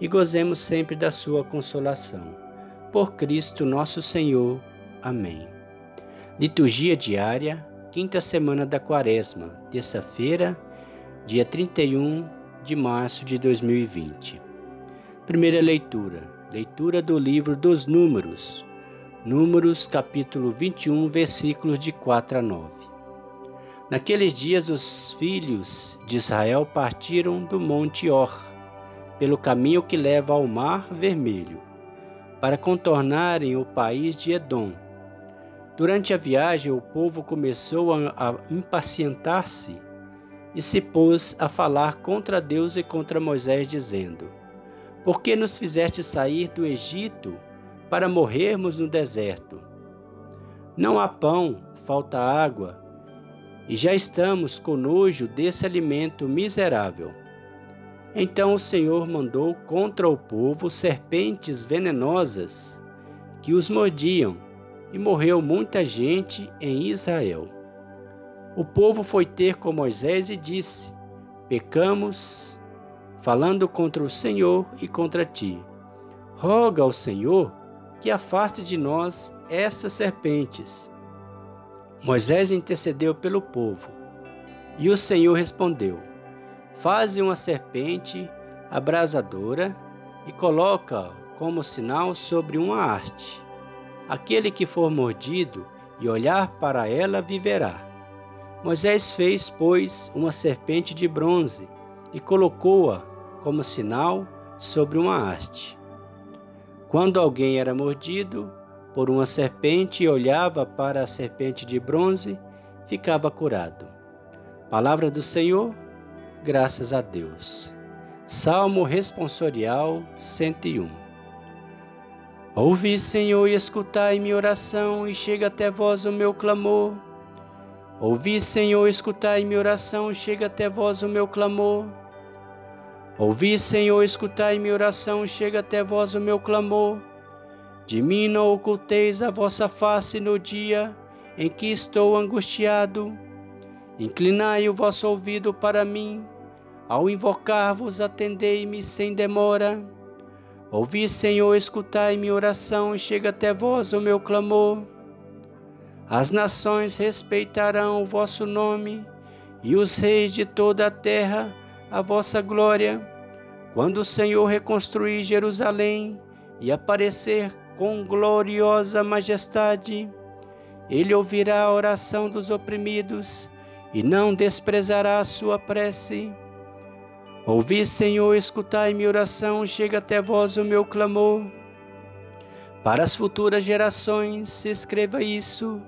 e gozemos sempre da sua consolação. Por Cristo nosso Senhor. Amém. Liturgia diária, quinta semana da Quaresma, terça-feira, dia 31 de março de 2020. Primeira leitura. Leitura do livro dos Números. Números, capítulo 21, versículos de 4 a 9. Naqueles dias os filhos de Israel partiram do monte Or pelo caminho que leva ao Mar Vermelho, para contornarem o país de Edom. Durante a viagem, o povo começou a impacientar-se e se pôs a falar contra Deus e contra Moisés, dizendo: Por que nos fizeste sair do Egito para morrermos no deserto? Não há pão, falta água, e já estamos com nojo desse alimento miserável. Então o Senhor mandou contra o povo serpentes venenosas que os mordiam, e morreu muita gente em Israel. O povo foi ter com Moisés e disse: Pecamos, falando contra o Senhor e contra ti. Roga ao Senhor que afaste de nós essas serpentes. Moisés intercedeu pelo povo, e o Senhor respondeu: Faze uma serpente abrasadora e coloca como sinal sobre uma haste. Aquele que for mordido e olhar para ela viverá. Moisés fez, pois, uma serpente de bronze e colocou-a como sinal sobre uma haste. Quando alguém era mordido por uma serpente e olhava para a serpente de bronze, ficava curado. Palavra do Senhor, graças a Deus. Salmo responsorial 101 Ouvi, Senhor, e escutai minha oração, e chega até vós o meu clamor. Ouvi, Senhor, escutai minha oração, chega até vós o meu clamor. Ouvi, Senhor, escutai minha oração, chega até vós o meu clamor. De mim não oculteis a vossa face no dia em que estou angustiado. Inclinai o vosso ouvido para mim, ao invocar-vos, atendei-me sem demora. Ouvi, Senhor, escutai minha oração e chega até vós o meu clamor. As nações respeitarão o vosso nome e os reis de toda a terra a vossa glória. Quando o Senhor reconstruir Jerusalém e aparecer com gloriosa majestade, ele ouvirá a oração dos oprimidos e não desprezará a sua prece. Ouvi, Senhor, escutai minha oração, chega até vós o meu clamor. Para as futuras gerações se escreva isso,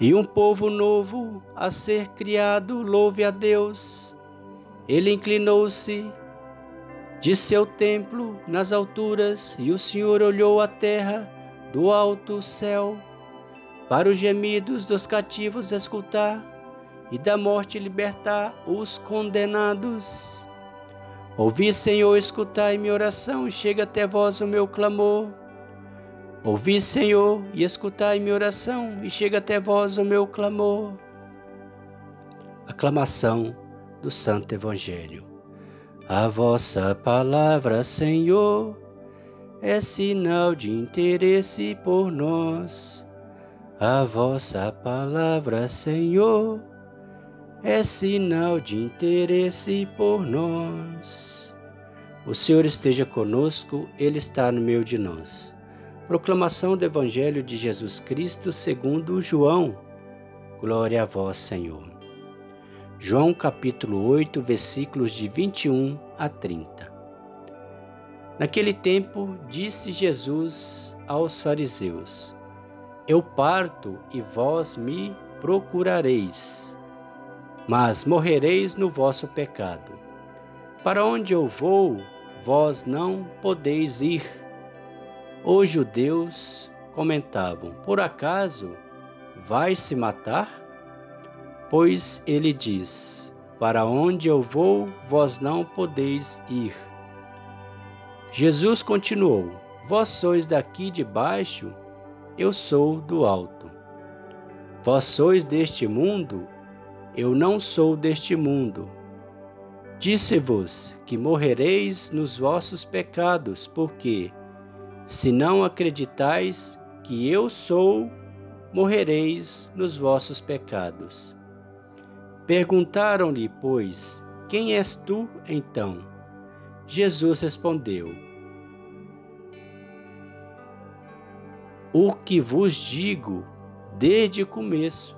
e um povo novo a ser criado louve a Deus. Ele inclinou-se de seu templo nas alturas, e o Senhor olhou a terra do alto céu, para os gemidos dos cativos escutar e da morte libertar os condenados. Ouvi, Senhor, escutai minha oração, chega até vós o meu clamor. Ouvi, Senhor, e escutai minha oração, e chega até vós o meu clamor. Aclamação do Santo Evangelho. A vossa palavra, Senhor, é sinal de interesse por nós. A vossa palavra, Senhor, é sinal de interesse por nós. O Senhor esteja conosco, Ele está no meio de nós. Proclamação do Evangelho de Jesus Cristo segundo João. Glória a vós, Senhor. João capítulo 8, versículos de 21 a 30. Naquele tempo, disse Jesus aos fariseus: Eu parto e vós me procurareis mas morrereis no vosso pecado. Para onde eu vou, vós não podeis ir. Os judeus comentavam: Por acaso vai se matar? Pois ele diz: Para onde eu vou, vós não podeis ir. Jesus continuou: Vós sois daqui de baixo, eu sou do alto. Vós sois deste mundo, eu não sou deste mundo. Disse-vos que morrereis nos vossos pecados, porque, se não acreditais que eu sou, morrereis nos vossos pecados. Perguntaram-lhe, pois, quem és tu então? Jesus respondeu: O que vos digo desde o começo.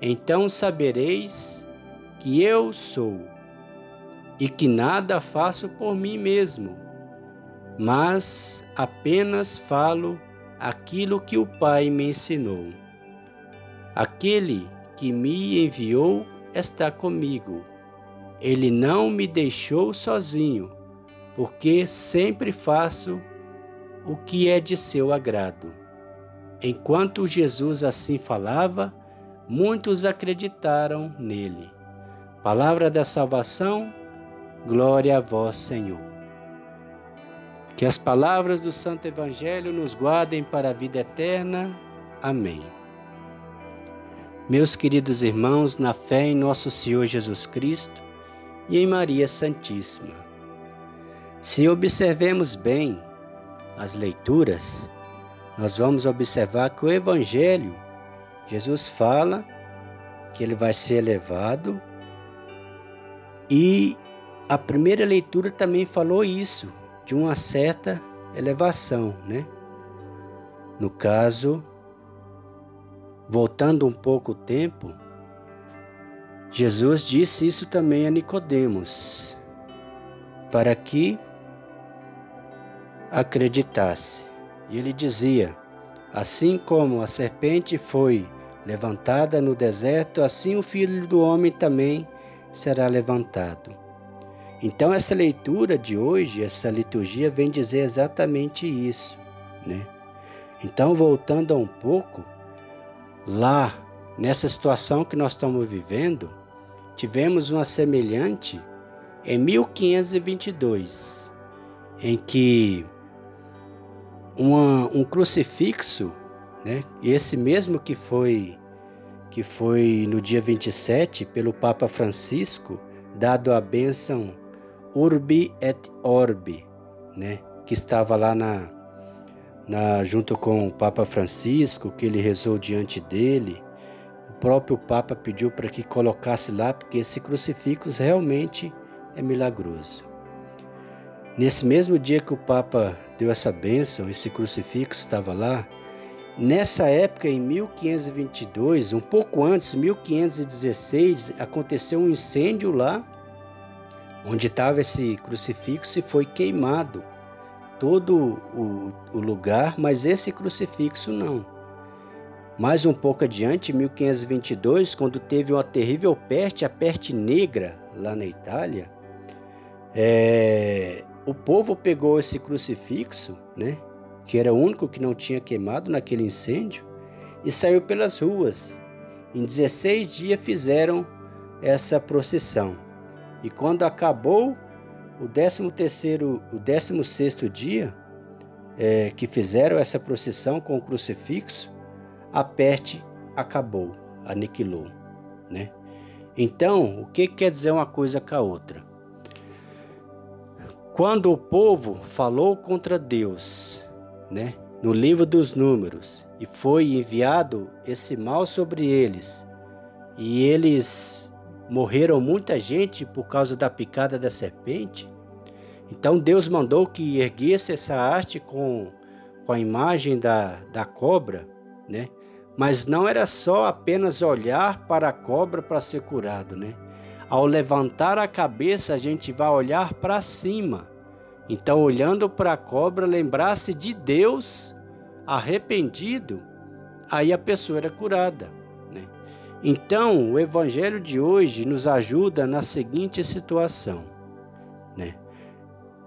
então sabereis que eu sou, e que nada faço por mim mesmo, mas apenas falo aquilo que o Pai me ensinou. Aquele que me enviou está comigo. Ele não me deixou sozinho, porque sempre faço o que é de seu agrado. Enquanto Jesus assim falava, muitos acreditaram nele. Palavra da salvação, glória a vós, Senhor. Que as palavras do Santo Evangelho nos guardem para a vida eterna. Amém. Meus queridos irmãos, na fé em nosso Senhor Jesus Cristo e em Maria Santíssima. Se observemos bem as leituras, nós vamos observar que o Evangelho, Jesus fala que ele vai ser elevado e a primeira leitura também falou isso, de uma certa elevação, né? No caso, Voltando um pouco o tempo, Jesus disse isso também a Nicodemos, para que acreditasse. E ele dizia: Assim como a serpente foi levantada no deserto, assim o filho do homem também será levantado. Então essa leitura de hoje, essa liturgia vem dizer exatamente isso, né? Então voltando um pouco, Lá, nessa situação que nós estamos vivendo, tivemos uma semelhante em 1522, em que uma, um crucifixo, né, esse mesmo que foi que foi no dia 27 pelo Papa Francisco, dado a bênção Urbi et Orbi, né, que estava lá na na, junto com o Papa Francisco, que ele rezou diante dele. O próprio Papa pediu para que colocasse lá, porque esse crucifixo realmente é milagroso. Nesse mesmo dia que o Papa deu essa bênção, esse crucifixo estava lá. Nessa época, em 1522, um pouco antes, 1516, aconteceu um incêndio lá, onde estava esse crucifixo e foi queimado todo o, o lugar, mas esse crucifixo não. Mais um pouco adiante, em 1522, quando teve uma terrível peste, a peste negra, lá na Itália, é, o povo pegou esse crucifixo, né, que era o único que não tinha queimado naquele incêndio, e saiu pelas ruas. Em 16 dias fizeram essa procissão. E quando acabou o 13 terceiro, o 16 sexto dia é, que fizeram essa procissão com o crucifixo, a peste acabou, aniquilou, né? Então, o que quer dizer uma coisa com a outra? Quando o povo falou contra Deus, né, no livro dos Números, e foi enviado esse mal sobre eles, e eles morreram muita gente por causa da picada da serpente, Então Deus mandou que erguesse essa arte com, com a imagem da, da cobra, né? Mas não era só apenas olhar para a cobra para ser curado, né? Ao levantar a cabeça, a gente vai olhar para cima. Então, olhando para a cobra, lembrar-se de Deus arrependido, aí a pessoa era curada. Né? Então, o Evangelho de hoje nos ajuda na seguinte situação. Né?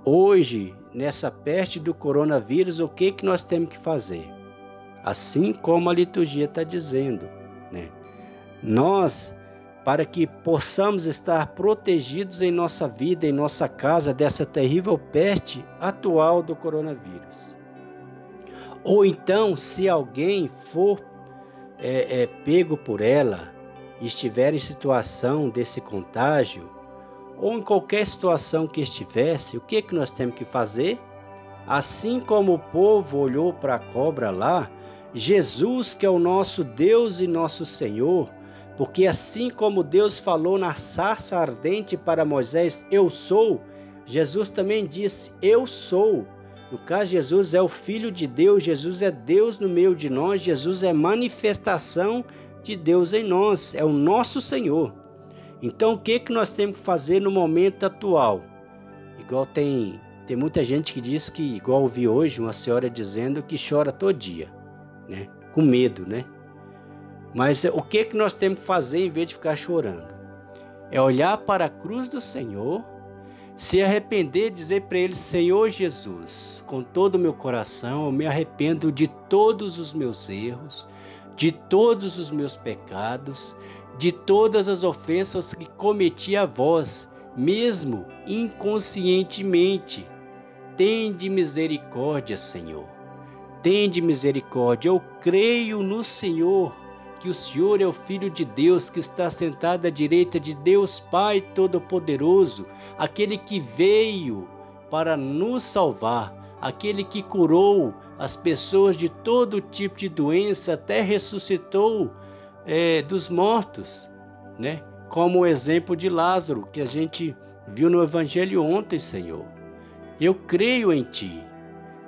Hoje, nessa peste do coronavírus, o que, que nós temos que fazer? Assim como a liturgia está dizendo. Né? Nós para que possamos estar protegidos em nossa vida, em nossa casa, dessa terrível peste atual do coronavírus. Ou então, se alguém for é, é, pego por ela e estiver em situação desse contágio, ou em qualquer situação que estivesse, o que, que nós temos que fazer? Assim como o povo olhou para a cobra lá, Jesus, que é o nosso Deus e nosso Senhor, porque assim como Deus falou na sarça ardente para Moisés, eu sou, Jesus também disse, eu sou. No caso, Jesus é o Filho de Deus, Jesus é Deus no meio de nós, Jesus é manifestação de Deus em nós, é o nosso Senhor. Então, o que, que nós temos que fazer no momento atual? Igual tem, tem muita gente que diz que, igual ouvi hoje, uma senhora dizendo que chora todo dia, né? Com medo, né? Mas o que, que nós temos que fazer em vez de ficar chorando? É olhar para a cruz do Senhor, se arrepender e dizer para Ele: Senhor Jesus, com todo o meu coração, eu me arrependo de todos os meus erros, de todos os meus pecados, de todas as ofensas que cometi a vós, mesmo inconscientemente. Tende misericórdia, Senhor. Tende misericórdia. Eu creio no Senhor que o Senhor é o Filho de Deus que está sentado à direita de Deus Pai Todo-Poderoso, aquele que veio para nos salvar, aquele que curou as pessoas de todo tipo de doença, até ressuscitou é, dos mortos, né? Como o exemplo de Lázaro que a gente viu no Evangelho ontem, Senhor. Eu creio em Ti.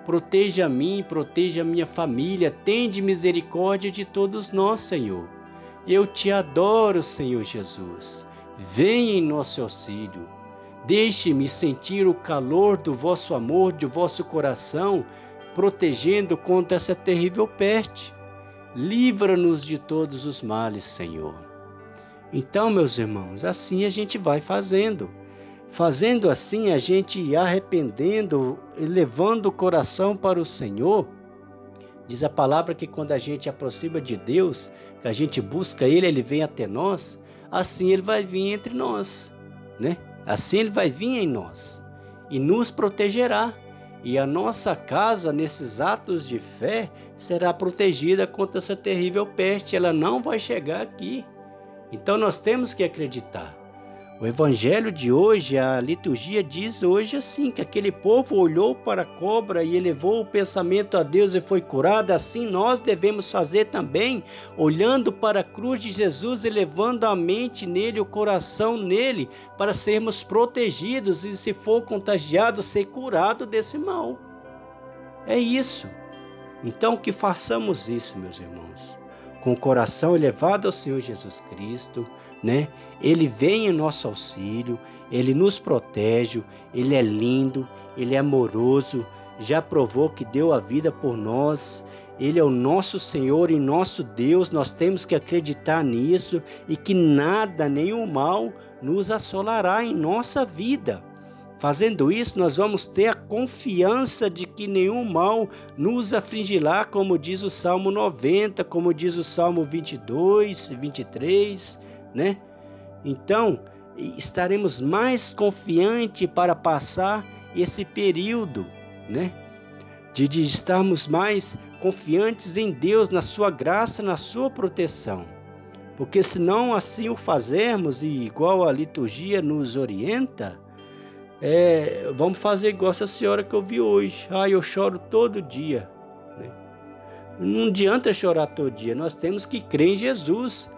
Proteja a mim, proteja a minha família, tende misericórdia de todos nós, Senhor. Eu te adoro, Senhor Jesus. Venha em nosso auxílio. Deixe-me sentir o calor do vosso amor, do vosso coração, protegendo contra essa terrível peste. Livra-nos de todos os males, Senhor. Então, meus irmãos, assim a gente vai fazendo. Fazendo assim, a gente arrependendo, levando o coração para o Senhor. Diz a palavra que quando a gente aproxima de Deus, que a gente busca Ele, Ele vem até nós, assim Ele vai vir entre nós, né? Assim Ele vai vir em nós e nos protegerá. E a nossa casa, nesses atos de fé, será protegida contra essa terrível peste. Ela não vai chegar aqui. Então nós temos que acreditar. O evangelho de hoje, a liturgia diz hoje assim: que aquele povo olhou para a cobra e elevou o pensamento a Deus e foi curado. Assim nós devemos fazer também, olhando para a cruz de Jesus, elevando a mente nele, o coração nele, para sermos protegidos e, se for contagiado, ser curado desse mal. É isso. Então que façamos isso, meus irmãos, com o coração elevado ao Senhor Jesus Cristo né? Ele vem em nosso auxílio, ele nos protege, ele é lindo, ele é amoroso, já provou que deu a vida por nós. Ele é o nosso Senhor e nosso Deus, nós temos que acreditar nisso e que nada, nenhum mal nos assolará em nossa vida. Fazendo isso, nós vamos ter a confiança de que nenhum mal nos afligirá, como diz o Salmo 90, como diz o Salmo 22, 23 né? Então, estaremos mais confiantes para passar esse período, né? De, de estarmos mais confiantes em Deus, na sua graça, na sua proteção. Porque se não assim o fazermos, e igual a liturgia nos orienta, é, vamos fazer igual essa senhora que eu vi hoje. Ah, eu choro todo dia. Né? Não adianta chorar todo dia, nós temos que crer em Jesus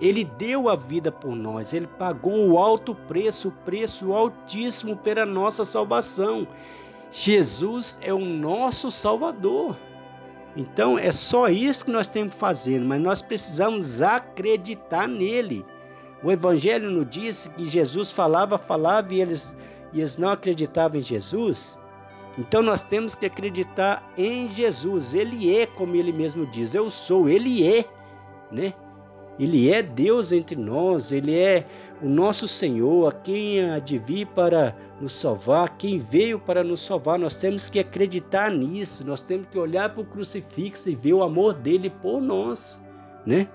Ele deu a vida por nós, ele pagou o alto preço, o preço altíssimo pela nossa salvação. Jesus é o nosso Salvador. Então é só isso que nós temos que fazer, mas nós precisamos acreditar nele. O Evangelho nos disse que Jesus falava, falava e eles, e eles não acreditavam em Jesus. Então nós temos que acreditar em Jesus. Ele é, como ele mesmo diz, eu sou, ele é, né? Ele é Deus entre nós, ele é o nosso Senhor, a quem há de vir para nos salvar, quem veio para nos salvar. Nós temos que acreditar nisso, nós temos que olhar para o crucifixo e ver o amor dele por nós, né?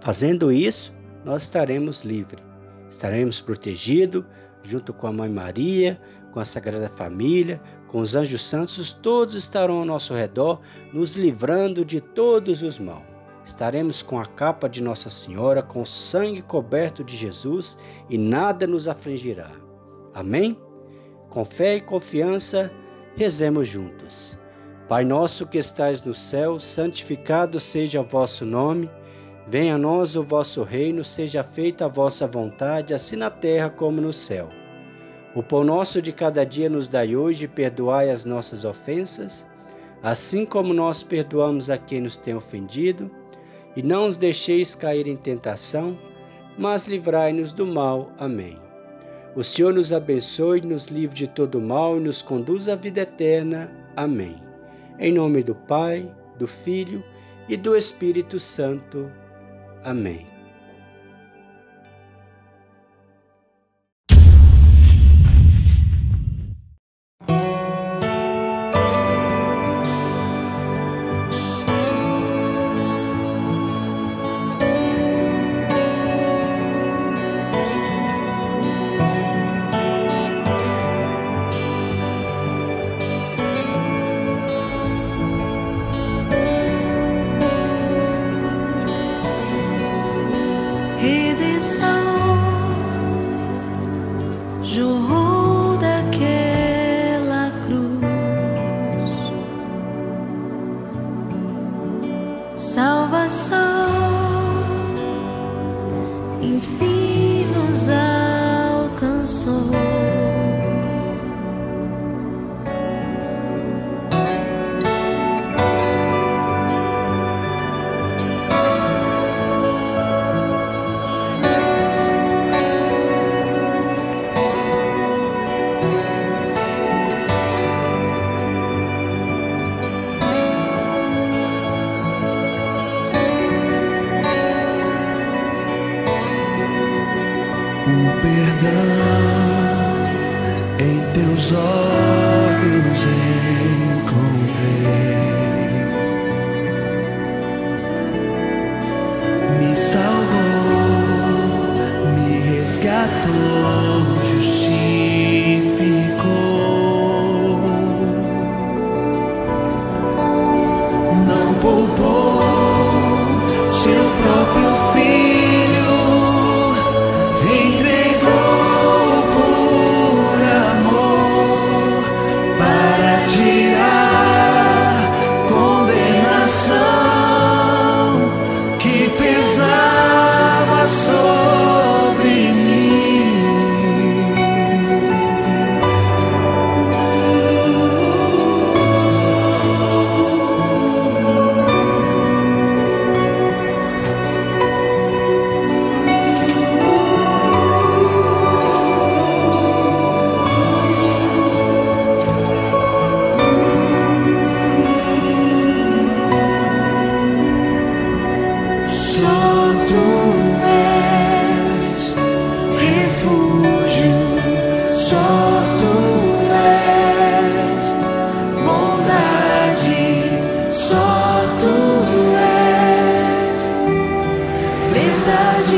Fazendo isso, nós estaremos livres, estaremos protegidos junto com a Mãe Maria, com a Sagrada Família, com os anjos santos, todos estarão ao nosso redor, nos livrando de todos os mal. Estaremos com a capa de Nossa Senhora, com o sangue coberto de Jesus e nada nos afligirá. Amém? Com fé e confiança, rezemos juntos. Pai nosso que estais no céu, santificado seja o vosso nome. Venha a nós o vosso reino, seja feita a vossa vontade, assim na terra como no céu. O pão nosso de cada dia nos dai hoje, perdoai as nossas ofensas, assim como nós perdoamos a quem nos tem ofendido e não os deixeis cair em tentação, mas livrai-nos do mal. Amém. O Senhor nos abençoe, nos livre de todo mal e nos conduz à vida eterna. Amém. Em nome do Pai, do Filho e do Espírito Santo. Amém. perdão em teus olhos.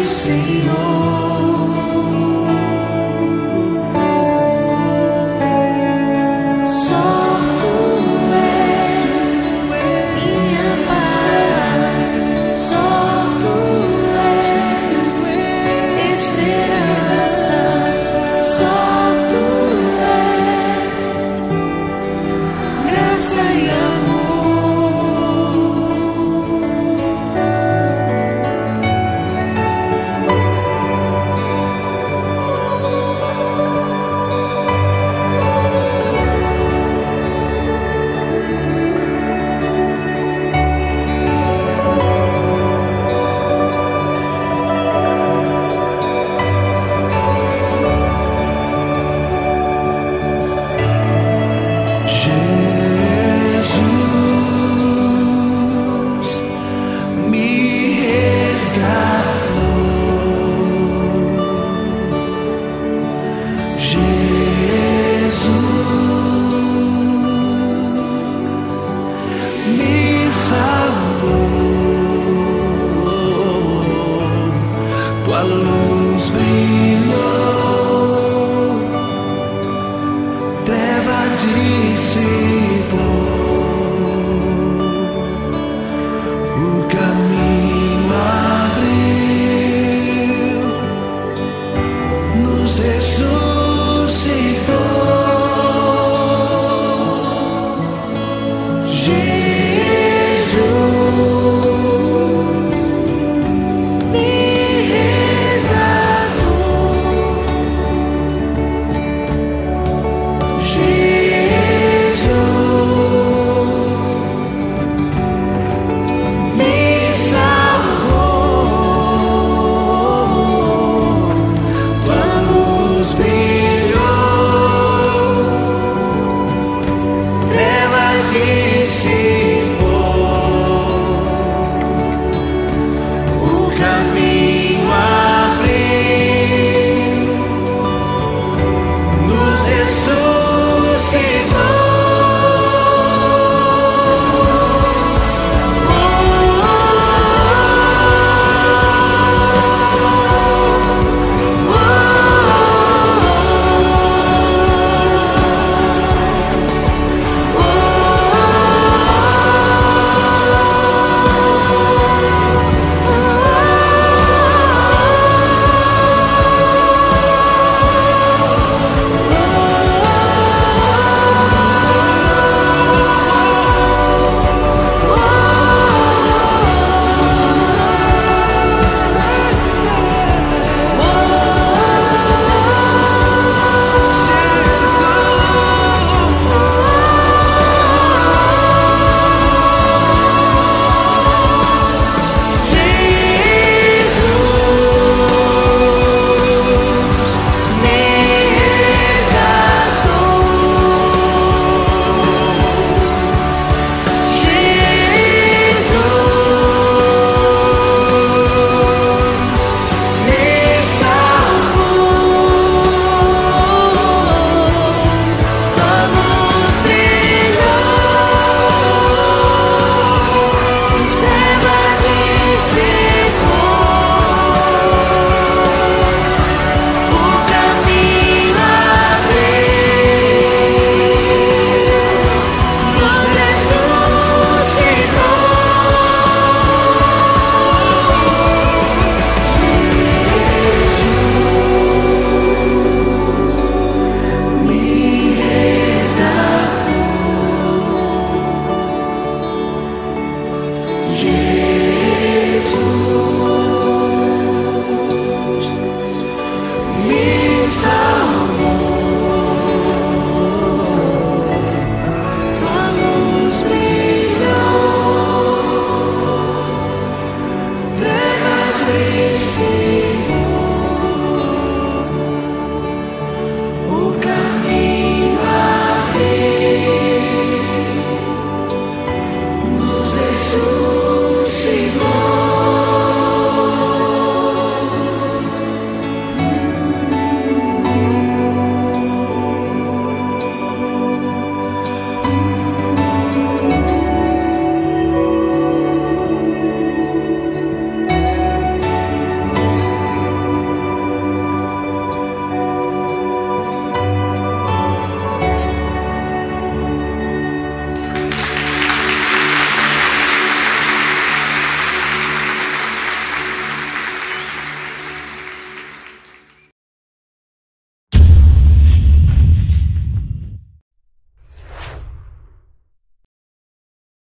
Say Jesus. It's so